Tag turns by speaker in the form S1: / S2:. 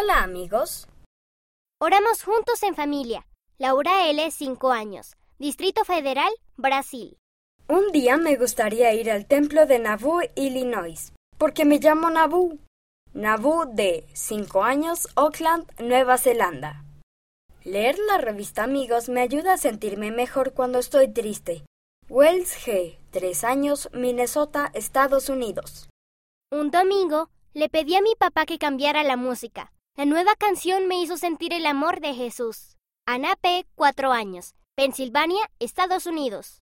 S1: Hola amigos.
S2: Oramos juntos en familia. Laura L., 5 años. Distrito Federal, Brasil.
S1: Un día me gustaría ir al templo de Nauvoo, Illinois, porque me llamo Nauvoo. Nauvoo de 5 años, Auckland, Nueva Zelanda. Leer la revista Amigos me ayuda a sentirme mejor cuando estoy triste. Wells G., 3 años, Minnesota, Estados Unidos.
S2: Un domingo le pedí a mi papá que cambiara la música. La nueva canción me hizo sentir el amor de Jesús. Ana P., 4 años, Pensilvania, Estados Unidos.